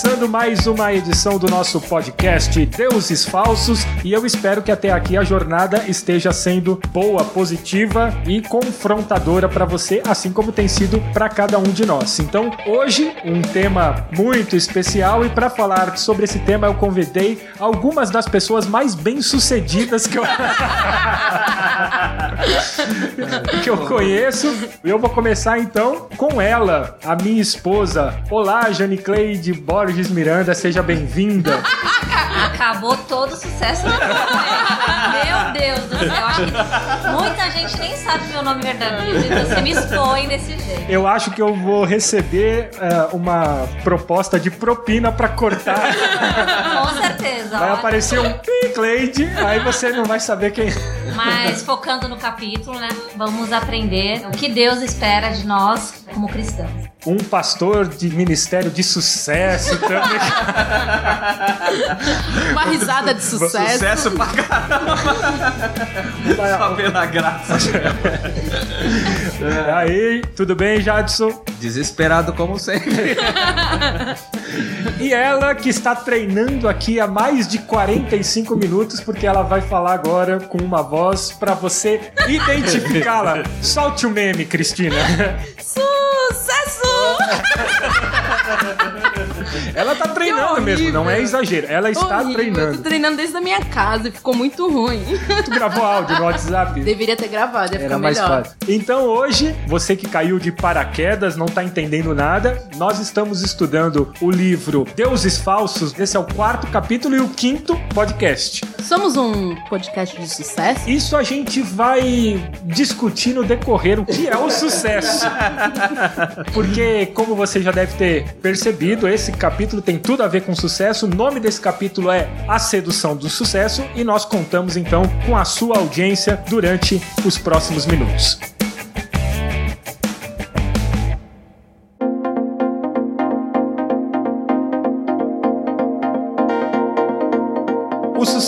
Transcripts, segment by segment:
so Começando mais uma edição do nosso podcast Deuses Falsos e eu espero que até aqui a jornada esteja sendo boa, positiva e confrontadora para você, assim como tem sido para cada um de nós. Então, hoje um tema muito especial e para falar sobre esse tema eu convidei algumas das pessoas mais bem-sucedidas que eu que eu conheço. Eu vou começar então com ela, a minha esposa. Olá, Jane Cleide Borges Miranda, seja bem-vinda. Acabou todo o sucesso do Meu Deus do céu. Acho que muita gente nem sabe meu nome verdadeiro e você me expõe desse jeito. Eu acho que eu vou receber uh, uma proposta de propina pra cortar. Com certeza. Vai aparecer um Cleide, aí você não vai saber quem. Mas focando no capítulo, né? Vamos aprender o que Deus espera de nós como cristãos. Um pastor de ministério de sucesso também. Uma risada de sucesso. Sucesso pra caramba. Só pela graça. Aí, tudo bem, Jadson? Desesperado como sempre. E ela que está treinando aqui há mais de 45 minutos, porque ela vai falar agora com uma voz para você identificá-la. Solte o meme, Cristina. Sucesso! Ela tá treinando mesmo, não é exagero. Ela está Horrível. treinando. Eu tô treinando desde a minha casa e ficou muito ruim. Tu gravou áudio no WhatsApp? Deveria ter gravado, ia Era ficar mais melhor. fácil. Então hoje, você que caiu de paraquedas, não tá entendendo nada, nós estamos estudando o livro Deuses Falsos. Esse é o quarto capítulo e o quinto podcast. Somos um podcast de sucesso? Isso a gente vai discutir no decorrer o que é o sucesso. Porque, como você já deve ter percebido, esse capítulo tem tudo a ver com sucesso. O nome desse capítulo é A Sedução do Sucesso e nós contamos então com a sua audiência durante os próximos minutos.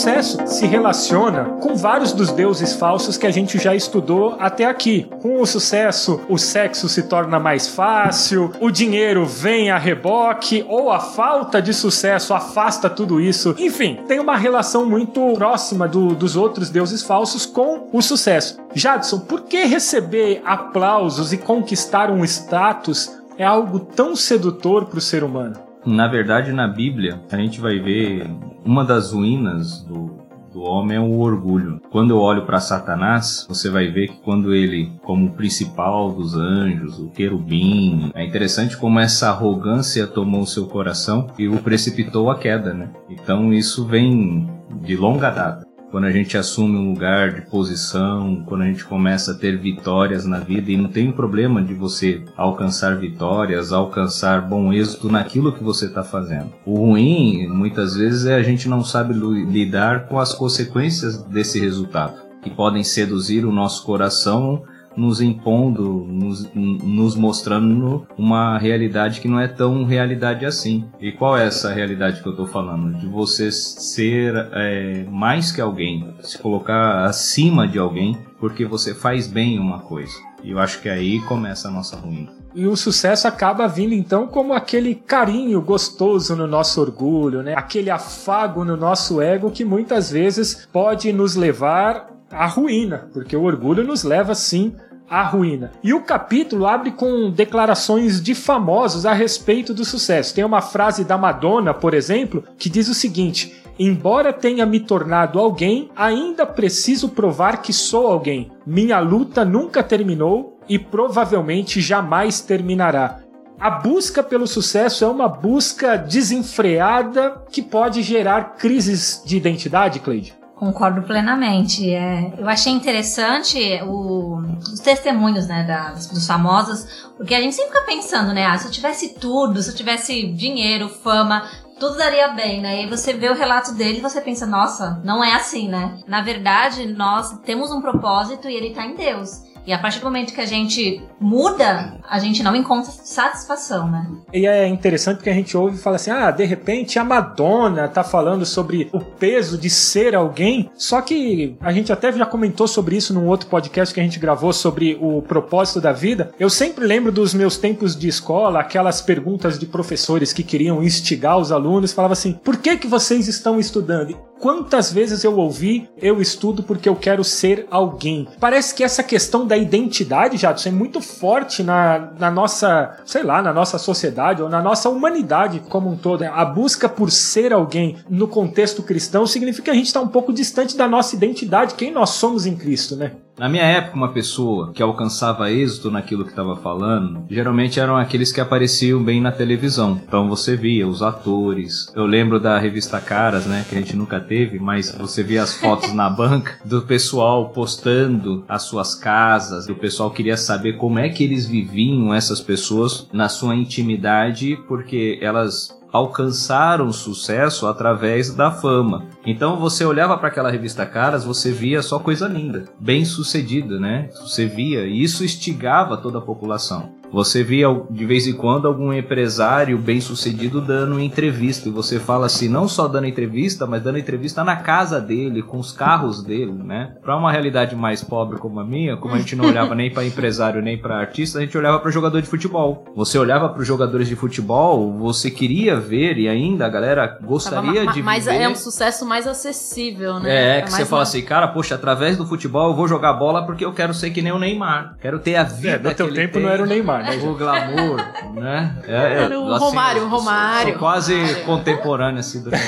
Sucesso se relaciona com vários dos deuses falsos que a gente já estudou até aqui. Com o sucesso, o sexo se torna mais fácil, o dinheiro vem a reboque, ou a falta de sucesso afasta tudo isso. Enfim, tem uma relação muito próxima do- dos outros deuses falsos com o sucesso. Jadson, por que receber aplausos e conquistar um status é algo tão sedutor para o ser humano? Na verdade, na Bíblia, a gente vai ver uma das ruínas do, do homem é o orgulho. Quando eu olho para Satanás, você vai ver que quando ele, como principal dos anjos, o querubim, é interessante como essa arrogância tomou seu coração e o precipitou à queda, né? Então isso vem de longa data. Quando a gente assume um lugar de posição, quando a gente começa a ter vitórias na vida, e não tem problema de você alcançar vitórias, alcançar bom êxito naquilo que você está fazendo. O ruim, muitas vezes, é a gente não sabe lidar com as consequências desse resultado, que podem seduzir o nosso coração nos impondo, nos, nos mostrando uma realidade que não é tão realidade assim. E qual é essa realidade que eu estou falando? De você ser é, mais que alguém, se colocar acima de alguém, porque você faz bem uma coisa. E eu acho que aí começa a nossa ruína. E o sucesso acaba vindo então como aquele carinho gostoso no nosso orgulho, né? Aquele afago no nosso ego que muitas vezes pode nos levar à ruína, porque o orgulho nos leva sim à ruína. E o capítulo abre com declarações de famosos a respeito do sucesso. Tem uma frase da Madonna, por exemplo, que diz o seguinte: Embora tenha me tornado alguém, ainda preciso provar que sou alguém. Minha luta nunca terminou e provavelmente jamais terminará. A busca pelo sucesso é uma busca desenfreada que pode gerar crises de identidade, Cleide. Concordo plenamente. É, eu achei interessante o- os testemunhos né, dos famosos, porque a gente sempre fica pensando, né? Ah, se eu tivesse tudo, se eu tivesse dinheiro, fama, tudo daria bem, né? E aí você vê o relato dele e você pensa, nossa, não é assim, né? Na verdade, nós temos um propósito e ele tá em Deus. E a partir do momento que a gente muda, a gente não encontra satisfação, né? E é interessante porque a gente ouve e fala assim: ah, de repente a Madonna tá falando sobre o peso de ser alguém. Só que a gente até já comentou sobre isso num outro podcast que a gente gravou sobre o propósito da vida. Eu sempre lembro dos meus tempos de escola, aquelas perguntas de professores que queriam instigar os alunos, falava assim: por que, que vocês estão estudando? Quantas vezes eu ouvi, eu estudo porque eu quero ser alguém. Parece que essa questão da identidade, Jadson, é muito forte na, na nossa, sei lá, na nossa sociedade ou na nossa humanidade como um todo. A busca por ser alguém no contexto cristão significa que a gente está um pouco distante da nossa identidade, quem nós somos em Cristo, né? Na minha época, uma pessoa que alcançava êxito naquilo que estava falando, geralmente eram aqueles que apareciam bem na televisão. Então você via os atores. Eu lembro da revista Caras, né, que a gente nunca teve, mas você via as fotos na banca do pessoal postando as suas casas. O pessoal queria saber como é que eles viviam essas pessoas na sua intimidade, porque elas alcançaram sucesso através da fama. Então você olhava para aquela revista Caras, você via só coisa linda, bem sucedida, né? Você via e isso instigava toda a população. Você via de vez em quando algum empresário bem sucedido dando entrevista. E você fala assim, não só dando entrevista, mas dando entrevista na casa dele, com os carros dele, né? Para uma realidade mais pobre como a minha, como a gente não olhava nem para empresário nem para artista, a gente olhava para jogador de futebol. Você olhava para os jogadores de futebol, você queria ver e ainda a galera gostaria Tava, de mas ver. é um sucesso mais acessível, né? É, que mais você fala assim, cara, poxa, através do futebol eu vou jogar bola porque eu quero ser que nem o Neymar. Quero ter a vida É, no que teu ele tempo tem. não era o Neymar, né? O glamour, né? É, é, Era o Romário, o Romário. Sou quase Romário. contemporâneo assim do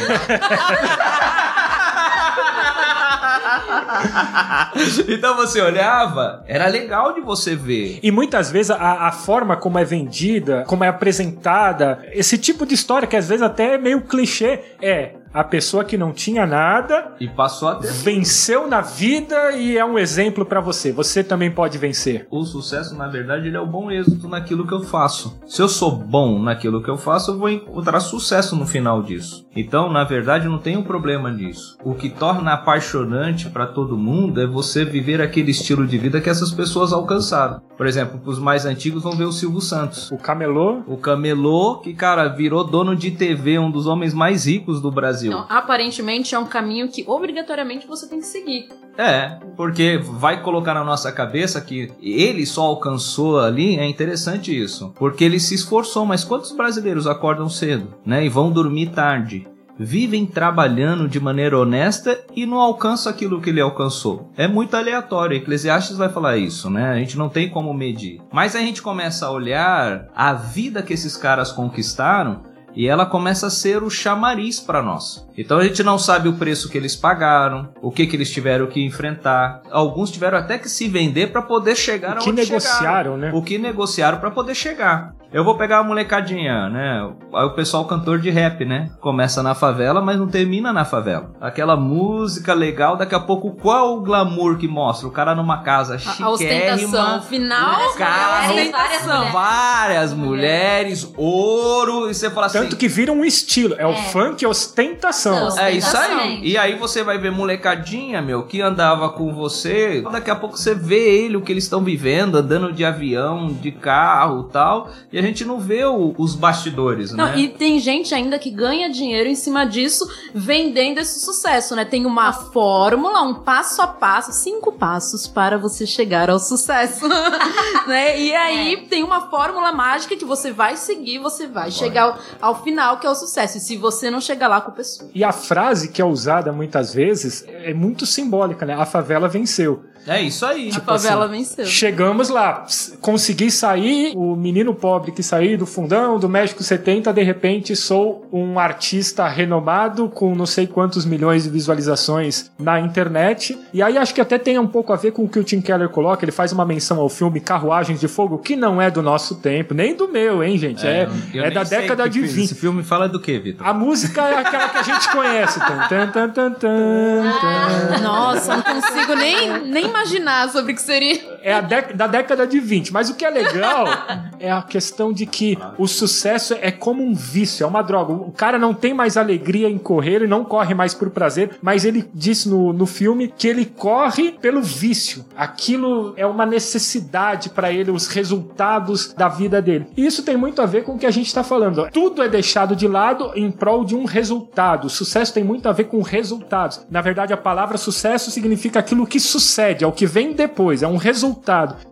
Então você olhava, era legal de você ver. E muitas vezes a, a forma como é vendida, como é apresentada, esse tipo de história que às vezes até é meio clichê, é a pessoa que não tinha nada E passou a ter. venceu na vida e é um exemplo pra você. Você também pode vencer. O sucesso, na verdade, ele é o bom êxito naquilo que eu faço. Se eu sou bom naquilo que eu faço, eu vou encontrar sucesso no final disso. Então, na verdade, não tem um problema nisso. O que torna apaixonante pra todo mundo é você viver aquele estilo de vida que essas pessoas alcançaram. Por exemplo, os mais antigos vão ver o Silvio Santos. O camelô O camelô, que, cara, virou dono de TV, um dos homens mais ricos do Brasil. Então, aparentemente é um caminho que obrigatoriamente você tem que seguir. É, porque vai colocar na nossa cabeça que ele só alcançou ali, é interessante isso. Porque ele se esforçou, mas quantos brasileiros acordam cedo, né? E vão dormir tarde? Vivem trabalhando de maneira honesta e não alcançam aquilo que ele alcançou. É muito aleatório. Eclesiastes vai falar isso, né? A gente não tem como medir. Mas a gente começa a olhar a vida que esses caras conquistaram e ela começa a ser o chamariz para nós. Então a gente não sabe o preço que eles pagaram, o que que eles tiveram que enfrentar. Alguns tiveram até que se vender para poder chegar o que negociaram, chegaram. né? O que negociaram para poder chegar. Eu vou pegar a molecadinha, né? Aí o pessoal cantor de rap, né? Começa na favela, mas não termina na favela. Aquela música legal, daqui a pouco qual o glamour que mostra? O cara numa casa A, a ostentação. chiquérrima, O final, um carro, mulheres, várias mulheres. várias mulheres, ouro, e você fala assim, Tanto que vira um estilo. É, o É. funk ostentação. Não. é isso aí. Ostentação. E aí você vai ver molecadinha, meu, que andava com você. Daqui a pouco você vê ele, o que eles estão vivendo, andando de avião, de carro tal. E a gente não vê o- os bastidores, Não, né? e tem gente ainda que ganha dinheiro em cima disso, vendendo esse sucesso, né? Tem uma fórmula, um passo a passo, cinco passos para você chegar ao sucesso, né? E aí tem uma fórmula mágica que você vai seguir, você vai chegar ao, ao final, que é o sucesso. E se você não chegar lá com a pessoa. E a frase que é usada muitas vezes é muito simbólica, né? A favela venceu. É isso aí. a favela venceu. Chegamos lá, consegui sair, o menino pobre que saí do fundão, do México 70, de repente sou um artista renomado com não sei quantos milhões de visualizações na internet. E aí acho que até tem um pouco a ver com o que o Tim Keller coloca, ele faz uma menção ao filme Carruagens de Fogo, que não é do nosso tempo, nem do meu, hein, gente? É, eu é nem da sei década que de filme- 20. Esse filme fala do que, Vitor? A música é aquela que a gente conhece. Tan, tan, tan, tan, tan, tan. Nossa, não consigo nem, nem imaginar sobre o que seria. É a da década de 20. Mas o que é legal é a questão de que o sucesso é como um vício, é uma droga. O cara não tem mais alegria em correr, ele não corre mais por prazer, mas ele disse no, no filme que ele corre pelo vício. Aquilo é uma necessidade para ele, os resultados da vida dele. E isso tem muito a ver com o que a gente está falando. Tudo é deixado de lado em prol de um resultado. O sucesso tem muito a ver com resultados. Na verdade, a palavra sucesso significa aquilo que sucede, é o que vem depois, é um resultado.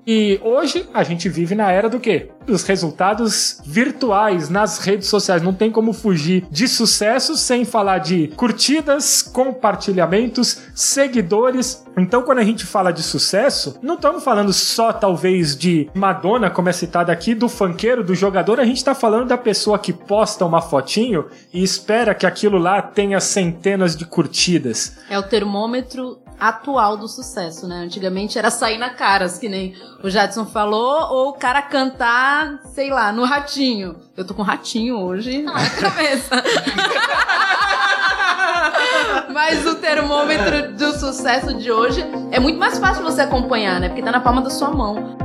E hoje a gente vive na era do quê? Dos resultados virtuais nas redes sociais. Não tem como fugir de sucesso sem falar de curtidas, compartilhamentos, seguidores. Então, quando a gente fala de sucesso, não estamos falando só talvez de Madonna, como é citado aqui, do funkeiro, do jogador. A gente está falando da pessoa que posta uma fotinho e espera que aquilo lá tenha centenas de curtidas. É o termômetro atual do sucesso, né? Antigamente era sair na caras, que nem o Jadson falou, ou o cara cantar, sei lá, no ratinho. Eu tô com ratinho hoje na cabeça. Mas o termômetro do sucesso de hoje é muito mais fácil você acompanhar, né? Porque tá na palma da sua mão.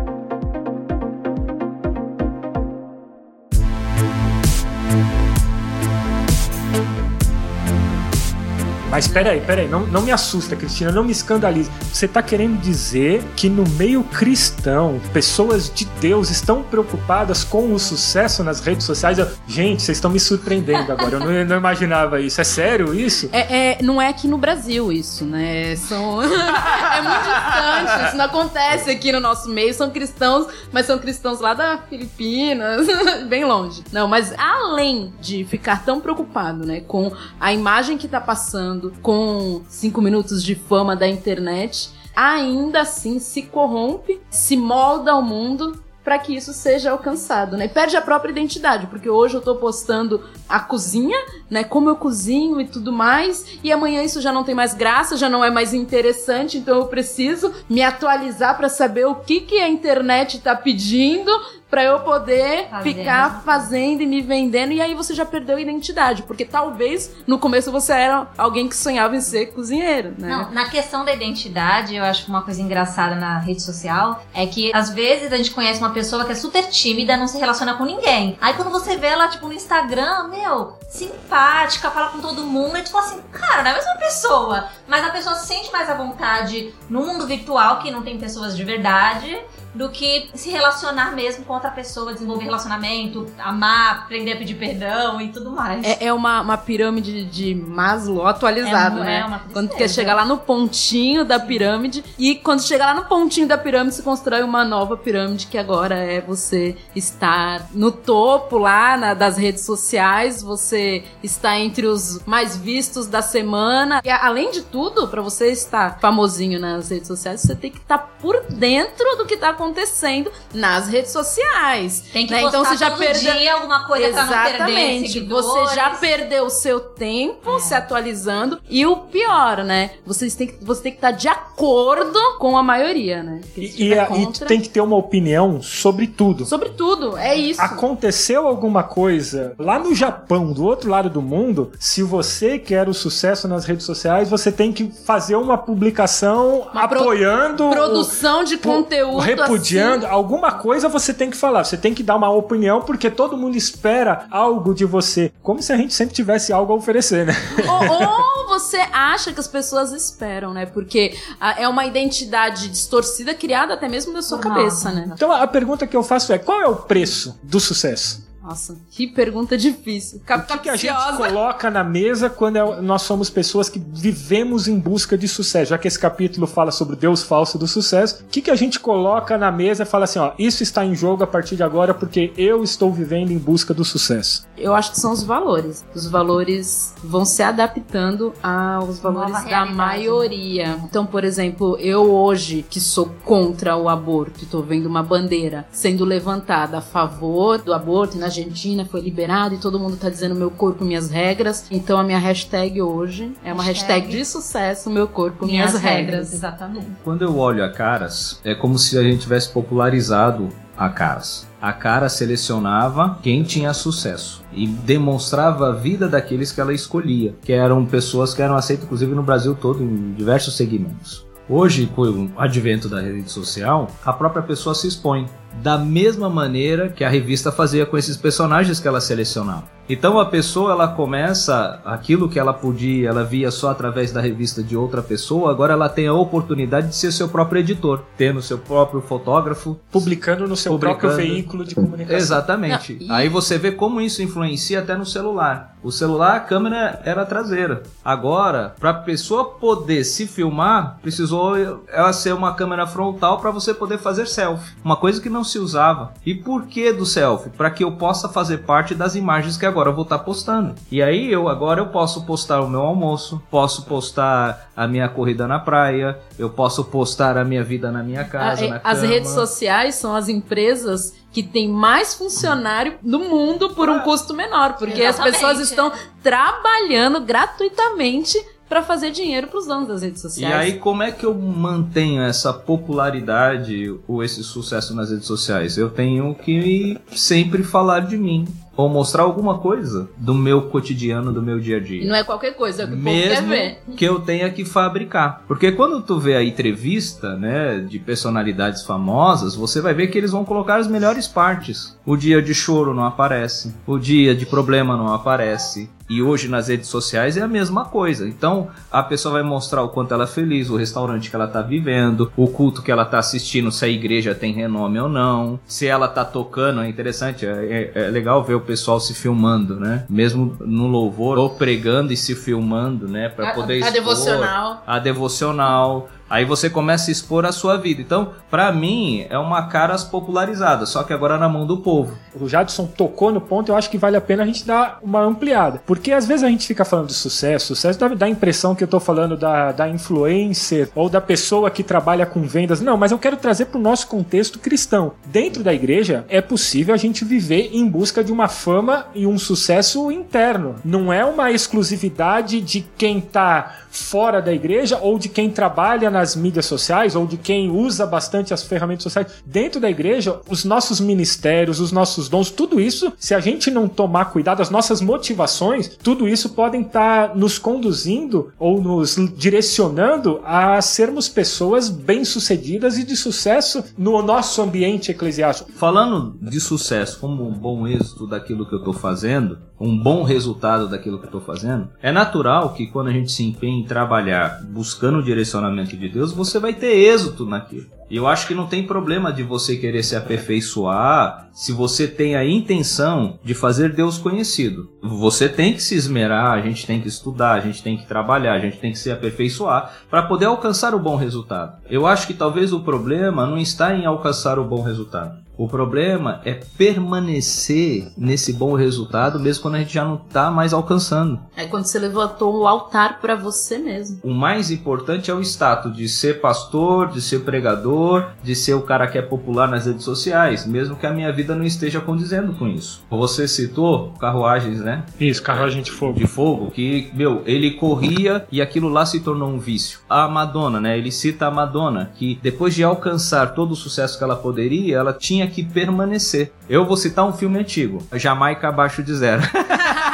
Mas peraí, peraí, não, não me assusta, Cristina, não me escandalize. Você tá querendo dizer que no meio cristão, pessoas de Deus estão preocupadas com o sucesso nas redes sociais? Eu- gente, vocês estão me surpreendendo agora, eu não, não imaginava isso. É sério isso? É, é- não é aqui no Brasil isso, né? São... é muito distante, isso não acontece aqui no nosso meio. São cristãos, mas são cristãos lá da Filipinas, bem longe. Não, mas além de ficar tão preocupado, né, com a imagem que tá passando, com cinco minutos de fama da internet, ainda assim se corrompe, se molda ao mundo para que isso seja alcançado, né? Perde a própria identidade, porque hoje eu tô postando a cozinha, né? Como eu cozinho e tudo mais, e amanhã isso já não tem mais graça, já não é mais interessante, então eu preciso me atualizar para saber o que que a internet tá pedindo para eu poder Fazendo. ficar fazendo e me vendendo, e aí você já perdeu a identidade, porque talvez no começo você era alguém que sonhava em ser cozinheiro, né? Não, na questão da identidade, eu acho que uma coisa engraçada na rede social é que às vezes a gente conhece uma pessoa que é super tímida, não se relaciona com ninguém. Aí quando você vê ela, tipo, no Instagram, meu, simpática, fala com todo mundo, e tu fala assim, cara, não é a mesma pessoa. Mas a pessoa se sente mais à vontade no mundo virtual, que não tem pessoas de verdade, do que se relacionar mesmo com outra pessoa, desenvolver relacionamento, amar, aprender a pedir perdão e tudo mais. É, é uma, uma pirâmide de Maslow atualizado, É, né? é uma quando quer chegar lá no pontinho da pirâmide e quando chegar lá no pontinho da pirâmide se constrói uma nova pirâmide que agora é você estar no topo lá na- das redes sociais, você está entre os mais vistos da semana e além de tudo, pra você estar famosinho nas redes sociais, você tem que estar por dentro do que tá acontecendo nas redes sociais. Tem que né? Então você já todo perdeu dia alguma coisa Exatamente. Você já perdeu o seu tempo É. se atualizando. E o pior, né? Vocês têm que, você tem que estar de acordo com a maioria, né? E, e, tiver a- e contra- tem que ter uma opinião sobre tudo. Sobre tudo, é isso. Aconteceu alguma coisa lá no Japão, do outro lado do mundo, se você quer o sucesso nas redes sociais, você tem que fazer uma publicação Uma pro- apoiando. o- Produção de conteúdo. Repudiando, assim. alguma coisa você tem que falar, você tem que dar uma opinião porque todo mundo espera algo de você, como se a gente sempre tivesse algo a oferecer, né? ou, ou você acha que as pessoas esperam, né? Porque ah, é uma identidade distorcida criada até mesmo na sua Não. cabeça, né? Então a pergunta que eu faço é: qual é o preço do sucesso? Nossa, que pergunta difícil. O que, que a gente coloca na mesa quando é- nós somos pessoas que vivemos em busca de sucesso? Já que esse capítulo fala sobre o Deus falso do sucesso, o que, que a gente coloca na mesa e fala assim: ó, isso está em jogo a partir de agora porque eu estou vivendo em busca do sucesso? Eu acho que são os valores. Os valores vão se adaptando aos valores Nova da realidade, maioria. Então, por exemplo, eu hoje que sou contra o aborto, e tô vendo uma bandeira sendo levantada a favor do aborto e na Argentina foi liberado e todo mundo tá dizendo meu corpo, minhas regras. Então a minha hashtag hoje é uma hashtag, Hashtag de sucesso, meu corpo, minhas, regras. Exatamente. Quando eu olho a Caras, é como se a gente tivesse popularizado a Caras. A Caras selecionava quem tinha sucesso e demonstrava a vida daqueles que ela escolhia, que eram pessoas que eram aceitas inclusive no Brasil todo em diversos segmentos. Hoje, com o advento da rede social, a própria pessoa se expõe da mesma maneira que a revista fazia com esses personagens que ela selecionava. Então a pessoa ela começa aquilo que ela podia, ela via só através da revista de outra pessoa, agora ela tem a oportunidade de ser seu próprio editor, tendo seu próprio fotógrafo, Publicando no seu Publicando. próprio veículo de comunicação. Exatamente. Não, e- Aí você vê como isso influencia até no celular. O celular, a câmera era traseira. Agora, para a pessoa poder se filmar, precisou ela ser uma câmera frontal para você poder fazer selfie. Uma coisa que não se usava. E por que do selfie? Para que eu possa fazer parte das imagens que agora eu vou estar postando. E aí eu agora eu posso postar o meu almoço, posso postar a minha corrida na praia, eu posso postar a minha vida na minha casa, A- na é, as cama. redes sociais são as empresas que têm mais funcionário no mundo por um custo menor, porque as Exatamente. pessoas estão trabalhando gratuitamente para fazer dinheiro para os donos das redes E sociais. aí, como é que eu mantenho essa popularidade ou esse sucesso nas redes sociais? Eu tenho que sempre falar de mim. Ou mostrar alguma coisa do meu cotidiano, do meu dia a dia. não é qualquer coisa, é o que Mesmo ver. que eu tenha que fabricar. Porque quando tu vê a entrevista, né, de personalidades famosas, você vai ver que eles vão colocar as melhores partes. O dia de choro não aparece, o dia de problema não aparece. E hoje nas redes sociais é a mesma coisa. Então a pessoa vai mostrar o quanto ela é feliz, o restaurante que ela tá vivendo, o culto que ela tá assistindo, se a igreja tem renome ou não, se ela tá tocando. É interessante, é, é- é legal ver o pessoal se filmando, né? Mesmo no louvor, ou pregando e se filmando, né? Pra A- poder a expor devocional. a devocional. Aí você começa a expor a sua vida. Então, pra mim, é uma caras popularizada, só que agora na mão do povo. O Jadson tocou no ponto, eu acho que vale a pena a gente dar uma ampliada. Porque às vezes a gente fica falando de sucesso, sucesso dá, dá a impressão que eu tô falando da, da influencer ou da pessoa que trabalha com vendas. Não, mas eu quero trazer para o nosso contexto cristão. Dentro da igreja é possível a gente viver em busca de uma fama e um sucesso interno. Não é uma exclusividade de quem tá fora da igreja ou de quem trabalha nas mídias sociais ou de quem usa bastante as ferramentas sociais. Dentro da igreja, os nossos ministérios, os nossos dons, tudo isso, se a gente não tomar cuidado, as nossas motivações, tudo isso podem estar nos conduzindo ou nos direcionando a sermos pessoas bem-sucedidas e de sucesso no nosso ambiente eclesiástico. Falando de sucesso como um bom êxito daquilo que eu tô fazendo, um bom resultado daquilo que eu tô fazendo, é natural que quando a gente se empenha em trabalhar buscando o direcionamento de Deus, você vai ter êxito naquilo. E eu acho que não tem problema de você querer se aperfeiçoar se você tem a intenção de fazer Deus conhecido. Você tem que se esmerar, a gente tem que estudar, a gente tem que trabalhar, a gente tem que se aperfeiçoar para poder alcançar o bom resultado. Eu acho que talvez o problema não está em alcançar o bom resultado. O problema é permanecer nesse bom resultado mesmo quando a gente já não está mais alcançando. É quando você levantou o altar para você mesmo. O mais importante é o status de ser pastor, de ser pregador, de ser o cara que é popular nas redes sociais, mesmo que a minha vida não esteja condizendo com isso. Você citou carruagens, né? Isso, carruagem de fogo. de fogo que, meu, ele corria e aquilo lá se tornou um vício. A Madonna, né? Ele cita a Madonna, que depois de alcançar todo o sucesso que ela poderia, ela tinha que permanecer. Eu vou citar um filme antigo, Jamaica Abaixo de Zero.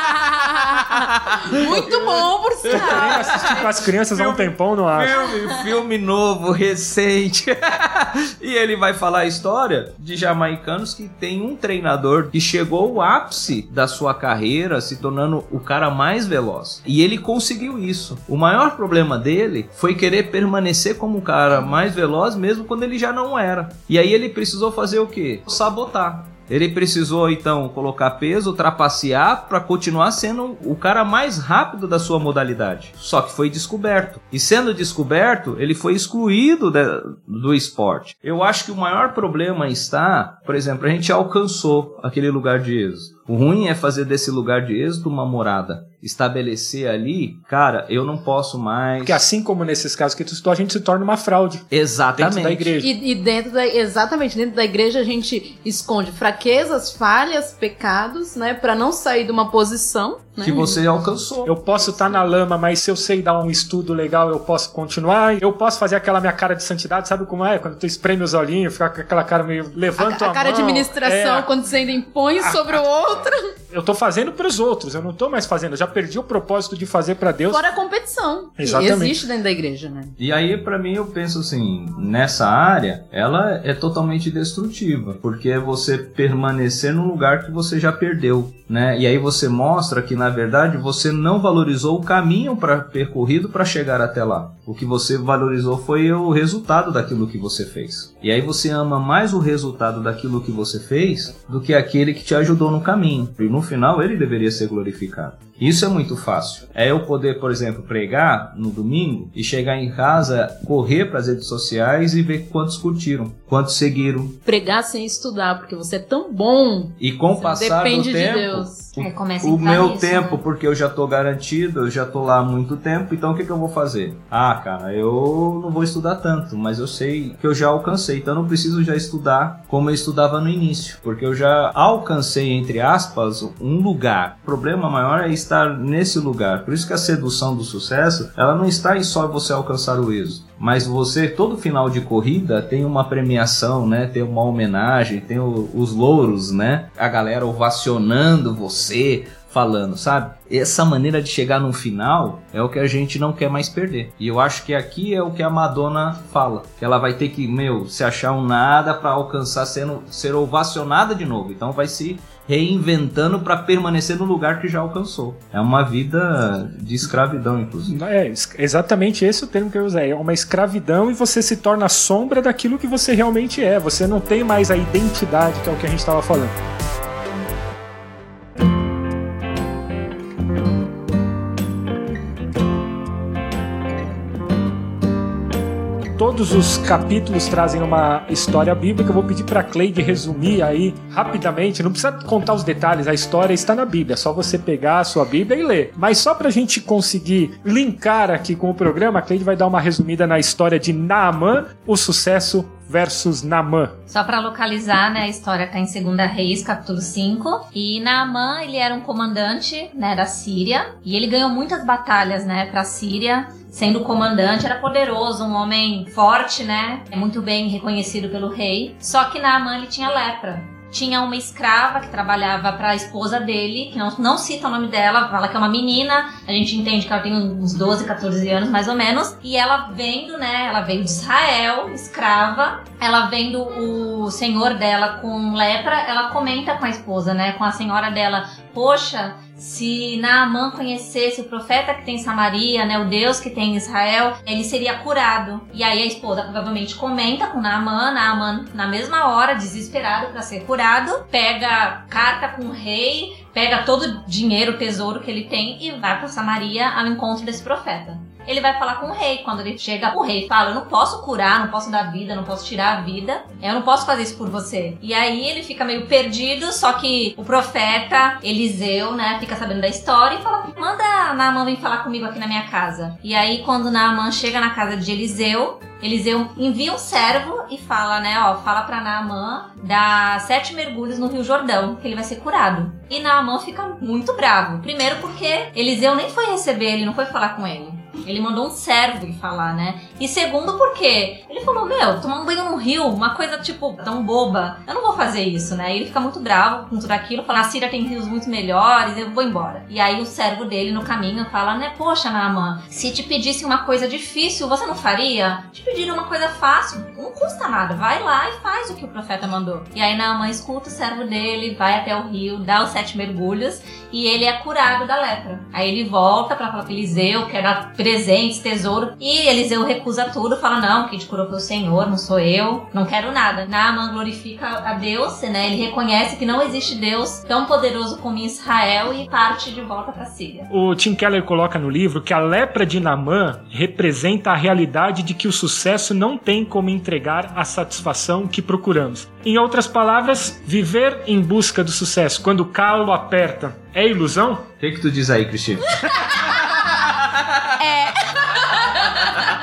Muito bom, por Eu sinal. queria assistir com as crianças há um tempão, não acho. filme, filme novo, recente. e ele vai falar a história de jamaicanos que tem um treinador que chegou ao ápice da sua carreira, se tornando o cara mais veloz. E ele conseguiu isso. O maior problema dele foi querer permanecer como o cara mais veloz, mesmo quando ele já não era. E aí ele precisou fazer o quê? Sabotar. Ele precisou então colocar peso, trapacear para continuar sendo o cara mais rápido da sua modalidade. Só que foi descoberto. E sendo descoberto, ele foi excluído da- do esporte. Eu acho que o maior problema está, por exemplo, a gente alcançou aquele lugar de êxito. O ruim é fazer desse lugar de êxito uma morada. Estabelecer ali, cara, eu não posso mais. Porque assim como nesses casos que tu citou, a gente se torna uma fraude Exatamente. dentro da igreja. E, e dentro da, exatamente, dentro da igreja a gente esconde fraquezas, falhas, pecados, né? Pra não sair de uma posição, né? Que você alcançou. Eu posso estar na lama, mas se eu sei dar um estudo legal, eu posso continuar. Eu posso fazer aquela minha cara de santidade, sabe como é? Quando tu espreme os olhinhos, fica com aquela cara meio. Levanta a, a, a cara de mão. administração, É, quando você ainda impõe sobre o outro. eu tô fazendo pros outros, eu não tô mais fazendo, eu já perdi o propósito de fazer pra Deus. Fora a competição. que Exatamente. existe dentro da igreja, né? E aí, pra mim, eu penso assim, nessa área, ela é totalmente destrutiva, porque é você permanecer num lugar que você já perdeu, né? E aí você mostra que, na verdade, você não valorizou o caminho para percorrido para chegar até lá. O que você valorizou foi o resultado daquilo que você fez. E aí você ama mais o resultado daquilo que você fez do que aquele que te ajudou no caminho. E no final ele deveria ser glorificado. Isso é muito fácil. É eu poder, por exemplo, pregar no domingo e chegar em casa, correr para as redes sociais e ver quantos curtiram, quantos seguiram. Pregar sem estudar, porque você é tão bom. E com o passar depende do de tempo, Deus. O, É, começa o meu nisso, tempo, né? porque eu já tô garantido, eu já tô lá há muito tempo, então o que, que eu vou fazer? Ah, cara, eu não vou estudar tanto, mas eu sei que eu já alcancei, então eu não preciso já estudar como eu estudava no início, porque eu já alcancei, entre aspas, um lugar. O problema maior é estar nesse lugar. Por isso que a sedução do sucesso, ela não está em só você alcançar o êxito. Mas você, todo final de corrida, tem uma premiação, né? Tem uma homenagem, tem o- os louros, né? A galera ovacionando você, falando, sabe? Essa maneira de chegar no final é o que a gente não quer mais perder. E eu acho que aqui é o que a Madonna fala, que ela vai ter que, meu, se achar um nada para alcançar sendo ser ovacionada de novo. Então vai se reinventando para permanecer no lugar que já alcançou. É uma vida de escravidão, inclusive. É, exatamente esse é o termo que eu usei. É uma escravidão e você se torna sombra daquilo que você realmente é. Você não tem mais a identidade, que é o que a gente estava falando. Todos os capítulos trazem uma história bíblica. Eu vou pedir para Cleide resumir aí rapidamente. Não precisa contar os detalhes, a história está na Bíblia. É só você pegar a sua Bíblia e ler. Mas só para a gente conseguir linkar aqui com o programa, a Cleide vai dar uma resumida na história de Naamã, o sucesso versus Naamã. Só pra localizar, né, a história tá em 2 Reis, capítulo 5. E Naamã, ele era um comandante, né, da Síria. E ele ganhou muitas batalhas, né, pra Síria. Sendo comandante, era poderoso, um homem forte, né, muito bem reconhecido pelo rei. Só que Naamã, ele tinha lepra. Tinha uma escrava que trabalhava para a esposa dele, que não, não cita o nome dela, fala que é uma menina. A gente entende que ela tem uns 12, 14 anos mais ou menos. E ela vendo, né? Ela veio de Israel, escrava. Ela vendo o senhor dela com lepra, ela comenta com a esposa, né? Com a senhora dela: Poxa, se Naamã conhecesse o profeta que tem em Samaria, né, o Deus que tem em Israel, ele seria curado. E aí a esposa provavelmente comenta com Naamã, Naamã na mesma hora, desesperado para ser curado, pega carta com o rei, pega todo o dinheiro, tesouro que ele tem e vai para Samaria ao encontro desse profeta. Ele vai falar com o rei. Quando ele chega, o rei fala: Eu não posso curar, não posso dar vida, não posso tirar a vida, eu não posso fazer isso por você. E aí ele fica meio perdido, só que o profeta Eliseu, né, fica sabendo da história e fala: Manda Naaman vir falar comigo aqui na minha casa. E aí, quando Naaman chega na casa de Eliseu, Eliseu envia um servo e fala, né, ó, fala pra Naamã dar sete mergulhos no Rio Jordão, que ele vai ser curado. E Naamã fica muito bravo. Primeiro porque Eliseu nem foi receber ele, não foi falar com ele. Ele mandou um servo falar, né? E segundo porque ele falou, meu, tomar um banho no rio, uma coisa, tipo, tão boba. Eu não vou fazer isso, né? E ele fica muito bravo com tudo aquilo, fala, a Síria tem rios muito melhores, eu vou embora. E aí o servo dele no caminho fala, né, poxa, Naamã, se te pedisse uma coisa difícil, você não faria? Te pediram uma coisa fácil, não custa nada, vai lá e faz o que o profeta mandou. E aí Naamã escuta o servo dele, vai até o rio, dá os sete mergulhos e ele é curado da lepra. Aí ele volta pra falar pra Eliseu, quer dar presentes, tesouro, e Eliseu recusa tudo, fala, não, quem te curou foi o Senhor, não sou eu, não quero nada. Naamã glorifica a Deus, né, ele reconhece que não existe Deus tão poderoso como em Israel e parte de volta pra Síria. O Tim Keller coloca no livro que a lepra de Naamã representa a realidade de que o sucesso não tem como entregar a satisfação que procuramos. Em outras palavras, viver em busca do sucesso quando o calo aperta é ilusão? O que, que tu diz aí, Cristina?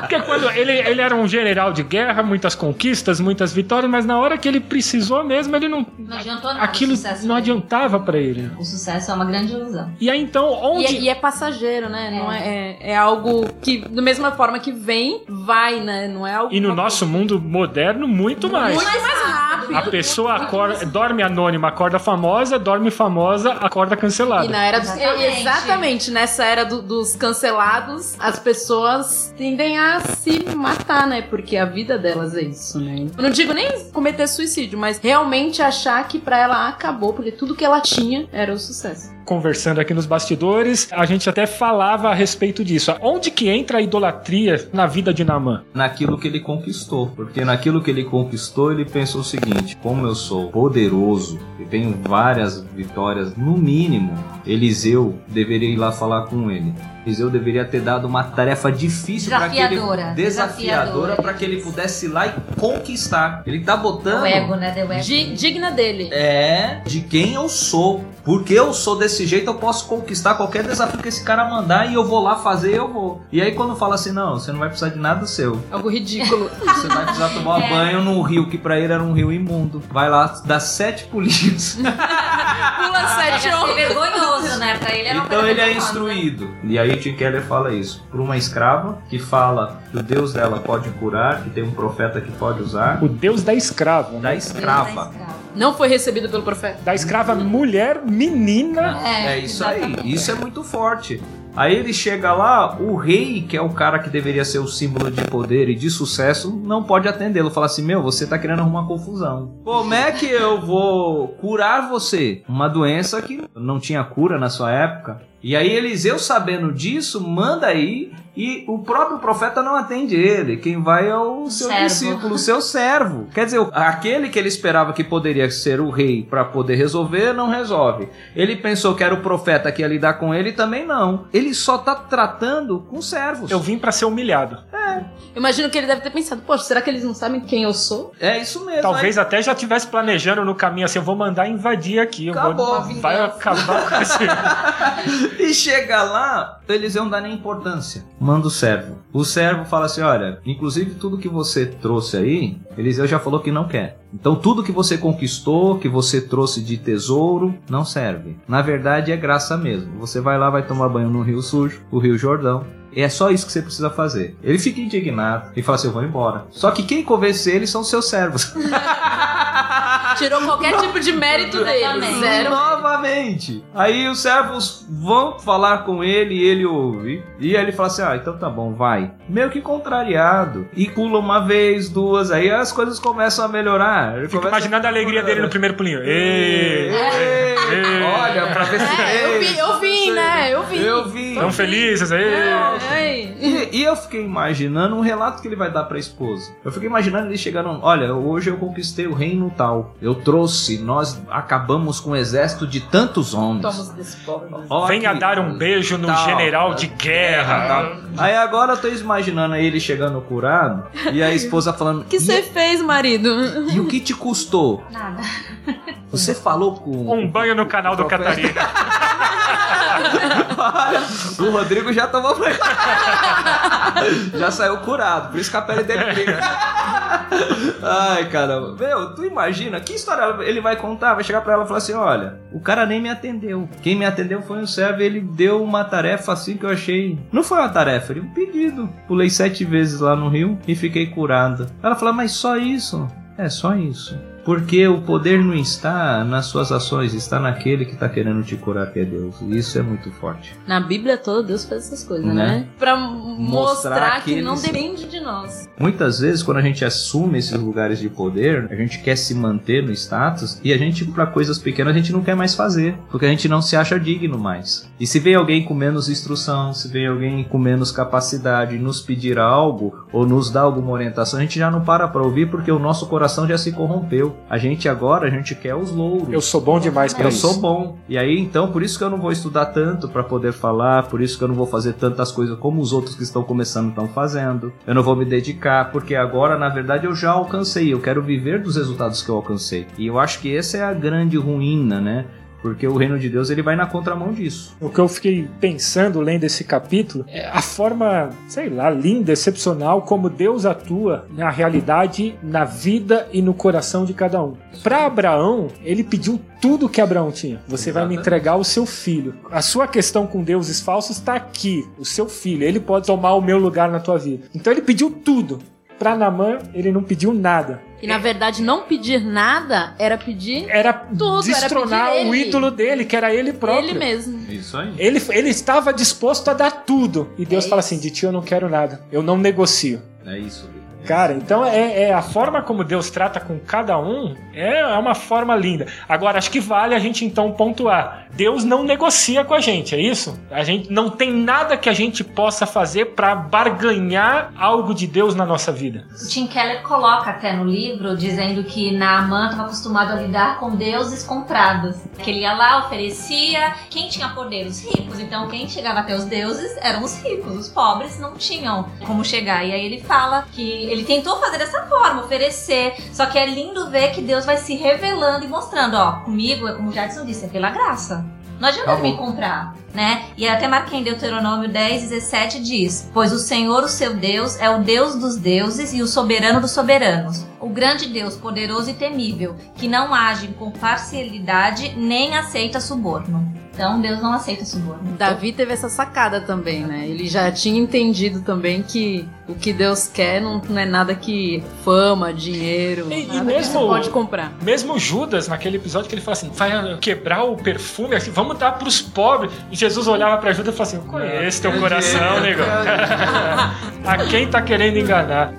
Porque quando ele, ele era um general de guerra, muitas conquistas, muitas vitórias, mas na hora que ele precisou mesmo, ele não. Não adiantou nada. Aquilo não dele. adiantava pra ele. O sucesso é uma grande ilusão. E aí então, E onde. é, e é passageiro, né? Não é, é, é algo que, da mesma forma que vem, vai, né? Não é algo. E no nosso mundo moderno, muito mais. Muito mais. A pessoa acorda, dorme anônima, acorda famosa, dorme famosa, acorda cancelada. E na era dos, Exatamente. exatamente, nessa era do- dos cancelados, as pessoas tendem a se matar, né? Porque a vida delas é isso, né? Eu não digo nem cometer suicídio, mas realmente achar que pra ela acabou, porque tudo que ela tinha era o sucesso. Conversando aqui nos bastidores, a gente até falava a respeito disso. Onde que entra a idolatria na vida de Namã? naquilo que ele conquistou. Porque naquilo que ele conquistou, ele pensou o seguinte: como eu sou poderoso e tenho várias vitórias, no mínimo, Eliseu deveria ir lá falar com ele. Eliseu deveria ter dado uma tarefa difícil para que ele Desafiadora, para que ele pudesse ir lá e conquistar. Ele tá botando O ego, né? Deu ego. Di- digna dele. é de quem eu sou. Porque eu sou desse jeito, eu posso conquistar qualquer desafio que esse cara mandar e eu vou lá fazer, eu vou. E aí quando fala assim, não, você não vai precisar de nada seu. Algo ridículo. Você vai precisar tomar É. banho num rio que pra ele era um rio imundo. Vai lá, dá sete pulinhos. Pula sete ondas. vergonhoso, né? Pra ele era uma então ele é instruído. E aí Tim Keller fala isso. Por uma escrava que fala que o Deus dela pode curar, que tem um profeta que pode usar. O Deus da escrava. Da Né? da escrava. escrava. Não foi recebido pelo profeta. Da escrava mulher, menina. É isso aí. Isso é muito forte. Aí ele chega lá, o rei, que é o cara que deveria ser o símbolo de poder e de sucesso, não pode atendê-lo. Fala assim: Meu, você tá querendo arrumar confusão. Como é que eu vou curar você? Uma doença que não tinha cura na sua época. E aí Eliseu, sabendo disso, manda aí e o próprio profeta não atende ele. Quem vai é o seu Servo. discípulo, o seu servo. Quer dizer, aquele que ele esperava que poderia ser o rei para poder resolver, não resolve. Ele pensou que era o profeta que ia lidar com ele, também não. Ele só tá tratando com servos. Eu vim pra ser humilhado. Eu imagino que ele deve ter pensado, poxa, será que eles não sabem quem eu sou? É isso mesmo. Talvez até já tivesse planejando no caminho assim, eu vou mandar invadir aqui. Eu Acabou vou, vai acabar com esse. E chega lá, Eliseu não dá nem importância. Manda o servo. O servo fala assim: olha, inclusive tudo que você trouxe aí, Eliseu já falou que não quer. Então tudo que você conquistou, que você trouxe de tesouro, não serve. Na verdade é graça mesmo. Você vai lá, vai tomar banho no rio sujo, o rio Jordão. E é só isso que você precisa fazer. Ele fica indignado e fala assim: eu vou embora. Só que quem convence ele são seus servos. Tirou qualquer tipo de mérito dele. Zero. Novamente. Aí os servos vão falar com ele e ele ouve. E aí ele fala assim: Ah, então tá bom, vai. Meio que contrariado. E pula uma vez, duas, aí as coisas começam a melhorar. Ele Fico começa imaginando a alegria dele no primeiro pulinho. Ei, Ê, ei, Ei. Olha, pra ver se. É, eu vi, eu vi, né? Eu vi. Eu vi. Tão felizes aí. Ai. E, e eu fiquei imaginando um relato que ele vai dar pra esposa. Eu fiquei imaginando ele chegando, olha, hoje eu conquistei o reino tal. Eu trouxe, nós acabamos com um exército de tantos homens. Tomos desse povo. Ó Venha que- dar um beijo no tal, general de guerra. tal. Aí agora eu tô imaginando ele chegando curado e a esposa falando: O que você fez, marido? e o que te custou? Nada. Você falou com. Um banho no canal do Catarina. Olha, o Rodrigo já tomou banho. já saiu curado, por isso que a pele dele brilha. Ai, caramba. Meu, tu imagina, que história ele vai contar? Vai chegar pra ela e falar assim: olha, o cara nem me atendeu. Quem me atendeu foi um servo e ele deu uma tarefa assim que eu achei. Não foi uma tarefa, ele um pedido. Pulei sete vezes lá no rio e fiquei curada. Ela fala, mas só isso? É, só isso. Porque o poder não está nas suas ações, está naquele que está querendo te curar, que é Deus. E isso é muito forte. Na Bíblia toda, Deus faz essas coisas, né? Né? Pra mostrar, que que não eles- depende de nós. Muitas vezes, quando a gente assume esses lugares de poder, a gente quer se manter no status e a gente, para coisas pequenas, a gente não quer mais fazer, porque a gente não se acha digno mais. E se vem alguém com menos instrução, se vem alguém com menos capacidade nos pedir algo ou nos dar alguma orientação, a gente já não para para ouvir porque o nosso coração já se corrompeu. A gente agora, a gente quer os louros. Eu sou bom demais Eu isso. sou bom. E aí, então, por isso que eu não vou estudar tanto pra poder falar, por isso que eu não vou fazer tantas coisas como os outros que estão começando estão fazendo. Eu não vou me dedicar, porque agora, na verdade, eu já alcancei. Eu quero viver dos resultados que eu alcancei. E eu acho que essa é a grande ruína, né? Porque o reino de Deus ele vai na contramão disso. O que eu fiquei pensando lendo esse capítulo é a forma, sei lá, linda, excepcional como Deus atua na realidade, na vida e no coração de cada um. Para Abraão, ele pediu tudo que Abraão tinha. Você vai me Exatamente. entregar o seu filho. A sua questão com deuses falsos está aqui, o seu filho. Ele pode tomar o meu lugar na tua vida. Então ele pediu tudo. Para Namã, ele não pediu nada. E na verdade, não pedir nada era pedir Era Tudo, era destronar pedir o ele. ídolo dele, que era ele próprio. ele mesmo. Isso aí. Ele, ele estava disposto a dar tudo. E Deus É fala assim: de ti eu não quero nada. Eu não negocio. É isso. Cara, então é, é a forma como Deus trata com cada um é, é uma forma linda. Agora, acho que vale a gente então pontuar. Deus não negocia com a gente, é isso? A gente não tem nada que a gente possa fazer para barganhar algo de Deus na nossa vida. O Tim Keller coloca até no livro dizendo que Naaman estava acostumado a lidar com deuses comprados. Que ele ia lá, oferecia. Quem tinha poder? Os ricos. Então quem chegava até os deuses eram os ricos. Os pobres não tinham como chegar. E aí ele fala que ele tentou fazer dessa forma, oferecer. Só que é lindo ver que Deus vai se revelando e mostrando: ó, comigo, é como o Jackson disse, é pela graça. Não adianta Acabou. me comprar, né? E até marquei em Deuteronômio 10, 17 diz: Pois o Senhor, o seu Deus, é o Deus dos deuses e o soberano dos soberanos. O grande Deus, poderoso e temível, que não age com parcialidade nem aceita suborno. Então Deus não aceita suborno. Davi teve essa sacada também, né? Ele já tinha entendido também que o que Deus quer não, não é nada que fama, dinheiro, E- e nada que mesmo- você pode comprar. Mesmo Judas, naquele episódio que ele fala assim, vai quebrar o perfume, assim, vamos dar pros pobres. E Jesus olhava pra Judas e falava assim, eu conheço teu coração, negão. a quem tá querendo enganar?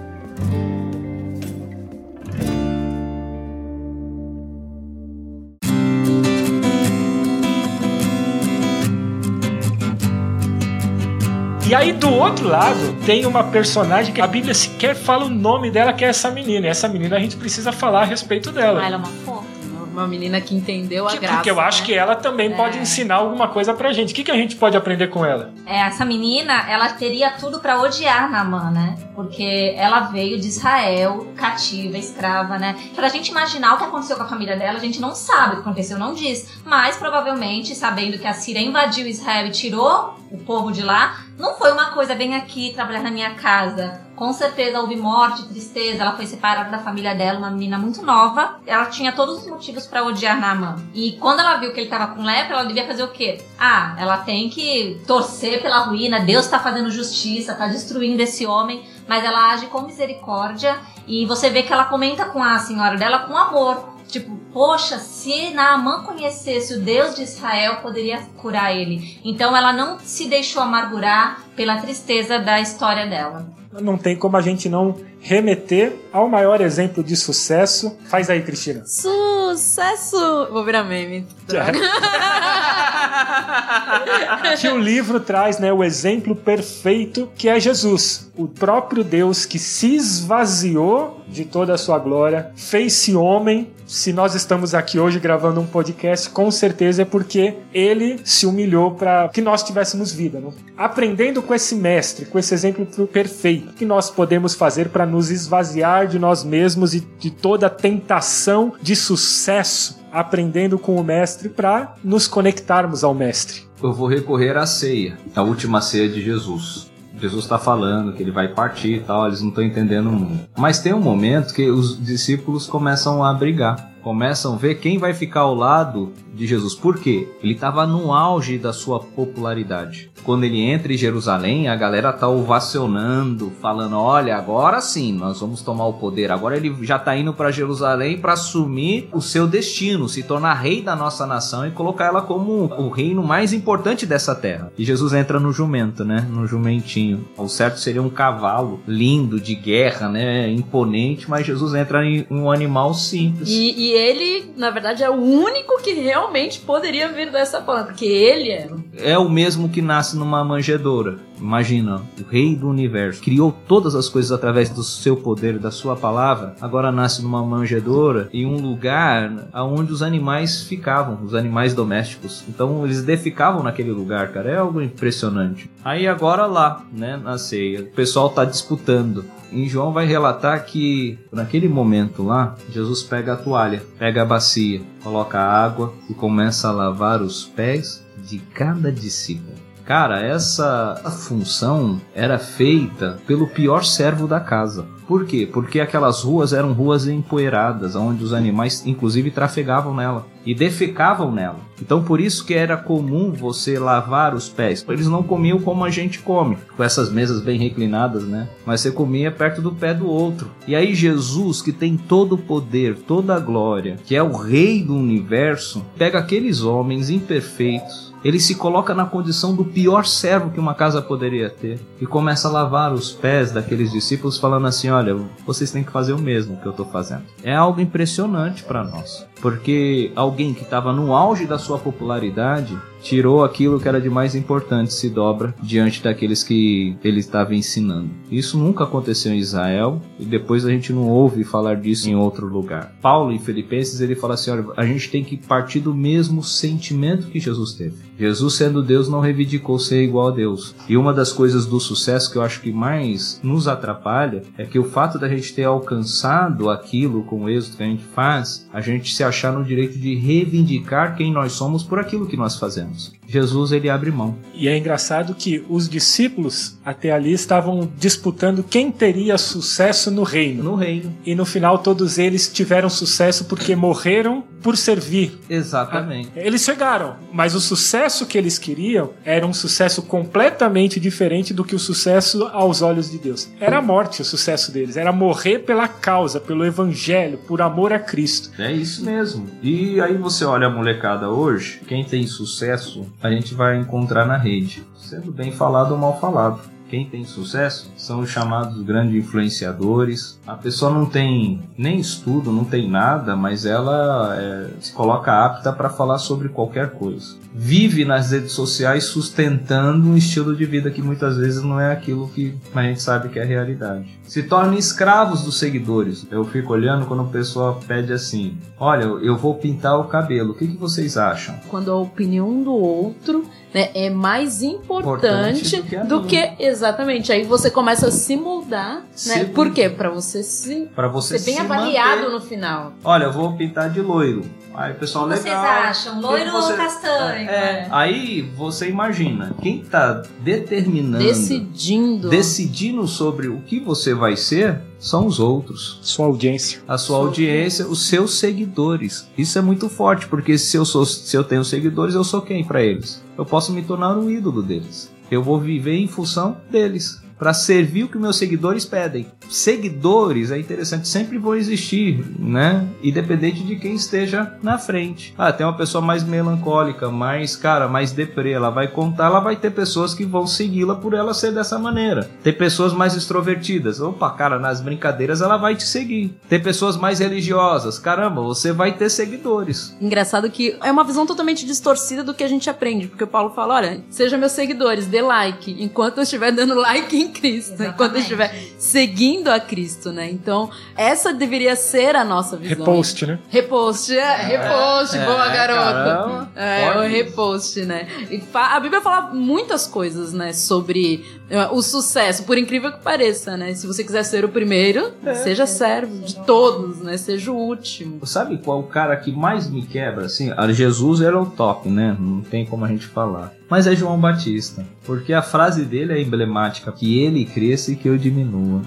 E aí, do outro lado, tem uma personagem que a Bíblia sequer fala o nome dela, que é essa menina. E essa menina a gente precisa falar a respeito dela. Ah, ela é uma fofa. Uma menina que entendeu a Que- graça. porque eu acho né? que ela também É. pode ensinar alguma coisa pra gente. O que, que a gente pode aprender com ela? É, essa menina, ela teria tudo pra odiar Naamã, né? Porque ela veio de Israel, cativa, escrava, né? Pra gente imaginar o que aconteceu com a família dela, a gente não sabe o que aconteceu, não diz. Mas provavelmente, sabendo que a Síria invadiu Israel e tirou o povo de lá, não foi uma coisa, vem aqui trabalhar na minha casa. Com certeza houve morte, tristeza, ela foi separada da família dela, uma menina muito nova. Ela tinha todos os motivos pra odiar Naamã. E quando ela viu que ele tava com lepra, ela devia fazer o quê? Ah, ela tem que torcer pela ruína, Deus tá fazendo justiça, tá destruindo esse homem, mas ela age com misericórdia e você vê que ela comenta com a senhora dela com amor. Tipo, poxa, se Naamã conhecesse o Deus de Israel, poderia curar ele. Então ela não se deixou amargurar pela tristeza da história dela. Não tem como a gente não remeter ao maior exemplo de sucesso. Faz aí, Cristina. Sucesso! Vou virar meme. que o livro traz né, o exemplo perfeito que é Jesus, o próprio Deus que se esvaziou de toda a sua glória, fez-se homem. Se nós estamos aqui hoje gravando um podcast, com certeza é porque ele se humilhou para que nós tivéssemos vida. Né? Aprendendo com esse mestre, com esse exemplo perfeito, o que nós podemos fazer para nos esvaziar de nós mesmos e de toda tentação de sucesso, aprendendo com o mestre para nos conectarmos ao mestre. Eu vou recorrer à ceia, a última ceia de Jesus. Jesus está falando que ele vai partir e tal, eles não estão entendendo muito. Mas tem um momento que os discípulos começam a brigar. Começam a ver quem vai ficar ao lado de Jesus. Por quê? Ele estava no auge da sua popularidade. Quando ele entra em Jerusalém, a galera tá ovacionando, falando: olha, agora sim, nós vamos tomar o poder. Agora ele já tá indo para Jerusalém para assumir o seu destino, se tornar rei da nossa nação e colocar ela como o reino mais importante dessa terra. E Jesus entra no jumento, né? No jumentinho. O certo seria um cavalo lindo, de guerra, né? Imponente, mas Jesus entra em um animal simples. E, e ele, na verdade, é o único que realmente poderia vir dessa forma, porque ele era. É o mesmo que nasce numa manjedoura. Imagina, o rei do universo criou todas as coisas através do seu poder, da sua palavra. Agora nasce numa manjedoura em um lugar onde os animais ficavam, os animais domésticos. Então eles defecavam naquele lugar, cara. É algo impressionante. Aí agora lá, né, na ceia, o pessoal tá disputando. Em João vai relatar que naquele momento lá, Jesus pega a toalha, pega a bacia, coloca água e começa a lavar os pés de cada discípulo. Cara, essa função era feita pelo pior servo da casa. Por quê? Porque aquelas ruas eram ruas empoeiradas, onde os animais, inclusive, trafegavam nela e defecavam nela. Então, por isso que era comum você lavar os pés. Eles não comiam como a gente come, com essas mesas bem reclinadas, né? Mas você comia perto do pé do outro. E aí, Jesus, que tem todo o poder, toda a glória, que é o Rei do universo, pega aqueles homens imperfeitos ele se coloca na condição do pior servo que uma casa poderia ter e começa a lavar os pés daqueles discípulos, falando assim: Olha, vocês têm que fazer o mesmo que eu estou fazendo. É algo impressionante para nós, porque alguém que estava no auge da sua popularidade tirou aquilo que era de mais importante, se dobra diante daqueles que ele estava ensinando. Isso nunca aconteceu em Israel e depois a gente não ouve falar disso em outro lugar. Paulo em Filipenses ele fala assim: olha, a gente tem que partir do mesmo sentimento que Jesus teve. Jesus, sendo Deus, não reivindicou ser igual a Deus. E uma das coisas do sucesso que eu acho que mais nos atrapalha é que o fato da gente ter alcançado aquilo com o êxito que a gente faz, a gente se achar no direito de reivindicar quem nós somos por aquilo que nós fazemos. Jesus ele abre mão. E é engraçado que os discípulos até ali estavam disputando quem teria sucesso no reino. No reino. E no final todos eles tiveram sucesso porque morreram por servir. Exatamente. Eles chegaram, mas o sucesso que eles queriam era um sucesso completamente diferente do que o sucesso aos olhos de Deus. Era a morte o sucesso deles, era morrer pela causa, pelo evangelho, por amor a Cristo. É isso mesmo. E aí você olha a molecada hoje, quem tem sucesso sucesso a gente vai encontrar na rede, sendo bem falado ou mal falado. Quem tem sucesso são os chamados grandes influenciadores. A pessoa não tem nem estudo, não tem nada, mas ela é, se coloca apta para falar sobre qualquer coisa. Vive nas redes sociais sustentando um estilo de vida que muitas vezes não é aquilo que a gente sabe que é a realidade. Se tornam escravos dos seguidores. Eu fico olhando quando a pessoa pede assim: Olha, eu vou pintar o cabelo, o que, que vocês acham? Quando a opinião do outro né, é mais importante, importante do, que, do que, exatamente. Aí você começa a se moldar, se né? Por quê? Para você se para você ser bem se avaliado manter. no final. Olha, eu vou pintar de loiro. Aí o pessoal o que legal. vocês acham? Loiro você... ou castanho? É. Aí você imagina, quem tá determinando, decidindo, decidindo sobre o que você vai ser são os outros. Sua audiência. A sua Sua audiência, os seus seguidores. Isso é muito forte, porque se eu sou se eu tenho seguidores, eu sou quem para eles? Eu posso me tornar um ídolo deles. Eu vou viver em função deles para servir o que meus seguidores pedem. Seguidores, é interessante, sempre vão existir, né? Independente de quem esteja na frente. Ah, tem uma pessoa mais melancólica, mais, cara, mais deprê, ela vai contar, ela vai ter pessoas que vão segui-la por ela ser dessa maneira. Tem pessoas mais extrovertidas, opa, cara, nas brincadeiras ela vai te seguir. Tem pessoas mais religiosas, caramba, você vai ter seguidores. Engraçado que é uma visão totalmente distorcida do que a gente aprende, porque o Paulo fala, olha, sejam meus seguidores, dê like, enquanto eu estiver dando like em Cristo, Exatamente. enquanto estiver seguindo a Cristo, né? Então, essa deveria ser a nossa visão. Repost, né? Repost, é, repost, é, boa garota. É, o repost, né? E a Bíblia fala muitas coisas, né, sobre uh, o sucesso, por incrível que pareça, né? Se você quiser ser o primeiro, é. seja servo de todos, né? Seja o último. Sabe qual o cara que mais me quebra, assim? Jesus era o top, né? Não tem como a gente falar mas é João Batista, porque a frase dele é emblemática: que ele cresça e que eu diminua.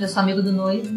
Eu sou amigo do noivo.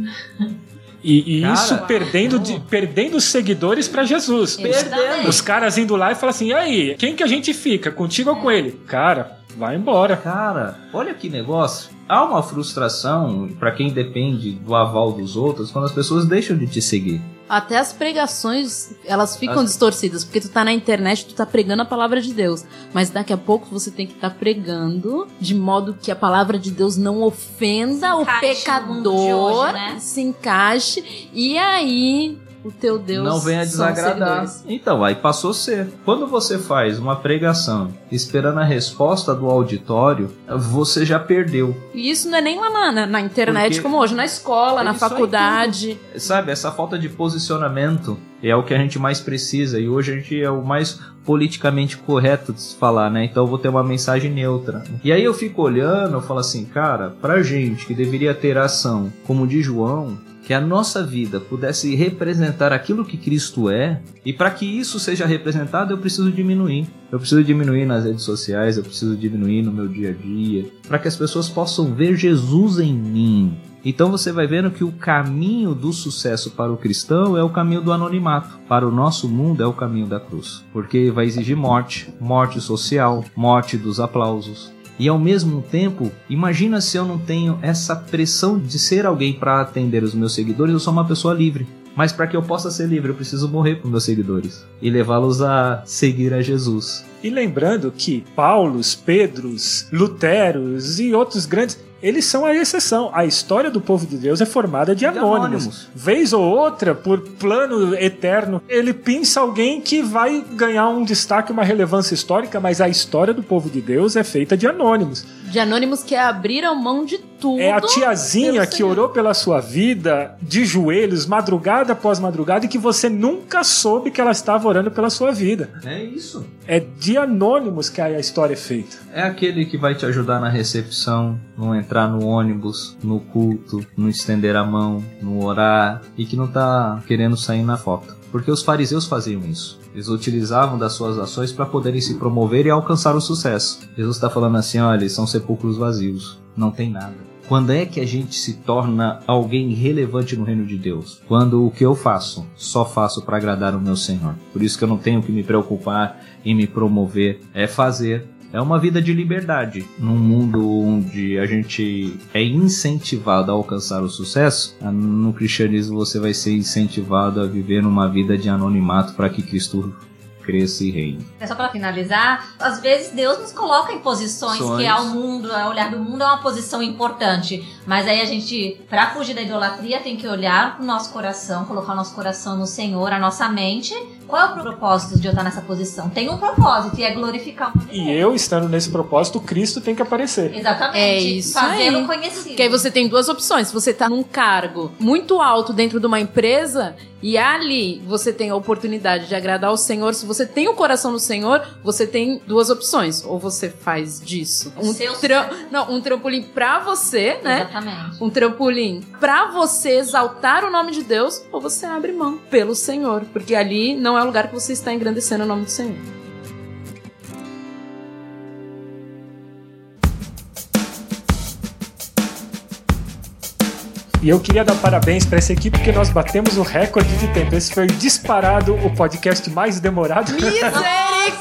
E, e Cara, isso perdendo, de, perdendo seguidores para Jesus. Perdendo. Os caras indo lá e falam assim: e aí, quem que a gente fica? Contigo ou com ele? Cara, vai embora. Cara, olha que negócio. Há uma frustração para quem depende do aval dos outros quando as pessoas deixam de te seguir. Até as pregações, elas ficam as... distorcidas, porque tu tá na internet, tu tá pregando a palavra de Deus. Mas daqui a pouco você tem que estar tá pregando de modo que a palavra de Deus não ofenda o pecador, hoje, né? se encaixe. E aí o teu Deus não venha desagradar. Então, aí passou a ser. Quando você faz uma pregação esperando a resposta do auditório, você já perdeu. E isso não é nem lá na, na internet Porque como hoje, na escola, na faculdade. Sabe, essa falta de posicionamento é o que a gente mais precisa e hoje a gente é o mais politicamente correto de se falar, né? Então eu vou ter uma mensagem neutra. E aí eu fico olhando, eu falo assim, cara, pra gente que deveria ter ação como de João, que a nossa vida pudesse representar aquilo que Cristo é, e para que isso seja representado, eu preciso diminuir. Eu preciso diminuir nas redes sociais, eu preciso diminuir no meu dia a dia, para que as pessoas possam ver Jesus em mim. Então você vai vendo que o caminho do sucesso para o cristão é o caminho do anonimato. Para o nosso mundo é o caminho da cruz. Porque vai exigir morte, morte social, morte dos aplausos. E ao mesmo tempo, imagina se eu não tenho essa pressão de ser alguém para atender os meus seguidores, eu sou uma pessoa livre. Mas para que eu possa ser livre, eu preciso morrer para meus seguidores e levá-los a seguir a Jesus. E lembrando que Paulos, Pedros, Luteros e outros grandes eles são a exceção. A história do povo de Deus é formada de anônimos. anônimos. Vez ou outra, por plano eterno, ele pinça alguém que vai ganhar um destaque, uma relevância histórica, mas a história do povo de Deus é feita de anônimos. De anônimos que abriram mão de tudo. É a tiazinha que orou pela sua vida de joelhos, madrugada após madrugada, e que você nunca soube que ela estava orando pela sua vida. É isso. É de anônimos que a história é feita. É aquele que vai te ajudar na recepção, no entrar no ônibus, no culto, no estender a mão, no orar, e que não tá querendo sair na foto. Porque os fariseus faziam isso. Eles utilizavam das suas ações para poderem se promover e alcançar o sucesso. Jesus está falando assim: olha, são sepulcros vazios, não tem nada. Quando é que a gente se torna alguém relevante no reino de Deus? Quando o que eu faço, só faço para agradar o meu Senhor. Por isso que eu não tenho que me preocupar em me promover, é fazer é uma vida de liberdade. Num mundo onde a gente é incentivado a alcançar o sucesso, no cristianismo você vai ser incentivado a viver numa vida de anonimato para que Cristo cresça e reine. É só para finalizar, às vezes Deus nos coloca em posições Sonhos. que ao mundo, ao olhar do mundo é uma posição importante, mas aí a gente, para fugir da idolatria, tem que olhar pro nosso coração, colocar o nosso coração no Senhor, a nossa mente. Qual é o propósito de eu estar nessa posição? Tem um propósito e é glorificar o E eu estando nesse propósito, Cristo tem que aparecer. Exatamente. É isso Fazê-lo conhecido. Porque aí você tem duas opções. Se você tá num cargo muito alto dentro de uma empresa, e ali você tem a oportunidade de agradar o Senhor. Se você tem o coração no Senhor, você tem duas opções. Ou você faz disso um, tra não, um trampolim pra você, né? Exatamente. Um trampolim pra você exaltar o nome de Deus, ou você abre mão pelo Senhor. Porque ali não é o lugar que você está engrandecendo o nome do Senhor. E eu queria dar parabéns para essa equipe porque nós batemos o recorde de tempo. Esse foi disparado o podcast mais demorado. Misericórdia!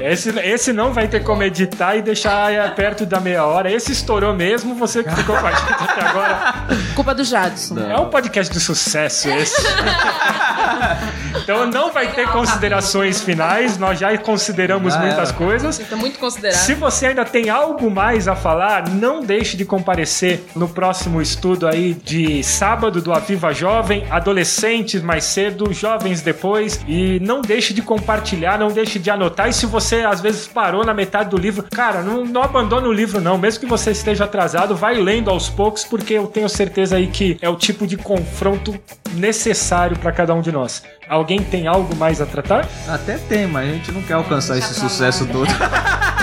Esse, esse não vai ter como editar e deixar perto da meia hora. Esse estourou mesmo, você que ficou com a gente até agora. Culpa do Jadson. É um podcast de sucesso esse. então não vai ter considerações finais, nós já consideramos muitas coisas. Está muito considerado. Se você ainda tem algo mais a falar, não deixe de comparecer no próximo estudo aí de sábado do Aviva Jovem, adolescentes mais cedo, jovens depois. E não deixe de compartilhar, não deixe de anotar. E se você às vezes parou na metade do livro, cara, não, não abandone o livro, não. Mesmo que você esteja atrasado, vai lendo aos poucos, porque eu tenho certeza aí que é o tipo de confronto necessário para cada um de nós. Alguém tem algo mais a tratar? Até tem, mas a gente não quer alcançar esse sucesso todo.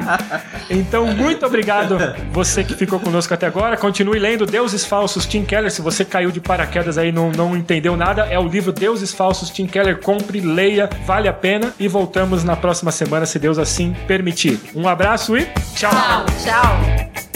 então, muito obrigado você que ficou conosco até agora. Continue lendo Deuses Falsos, Tim Keller. Se você caiu de paraquedas aí não, não entendeu nada, é o livro Deuses Falsos, Tim Keller. Compre, leia, vale a pena. E voltamos na próxima semana, se Deus assim permitir. Um abraço e tchau. Tchau, tchau.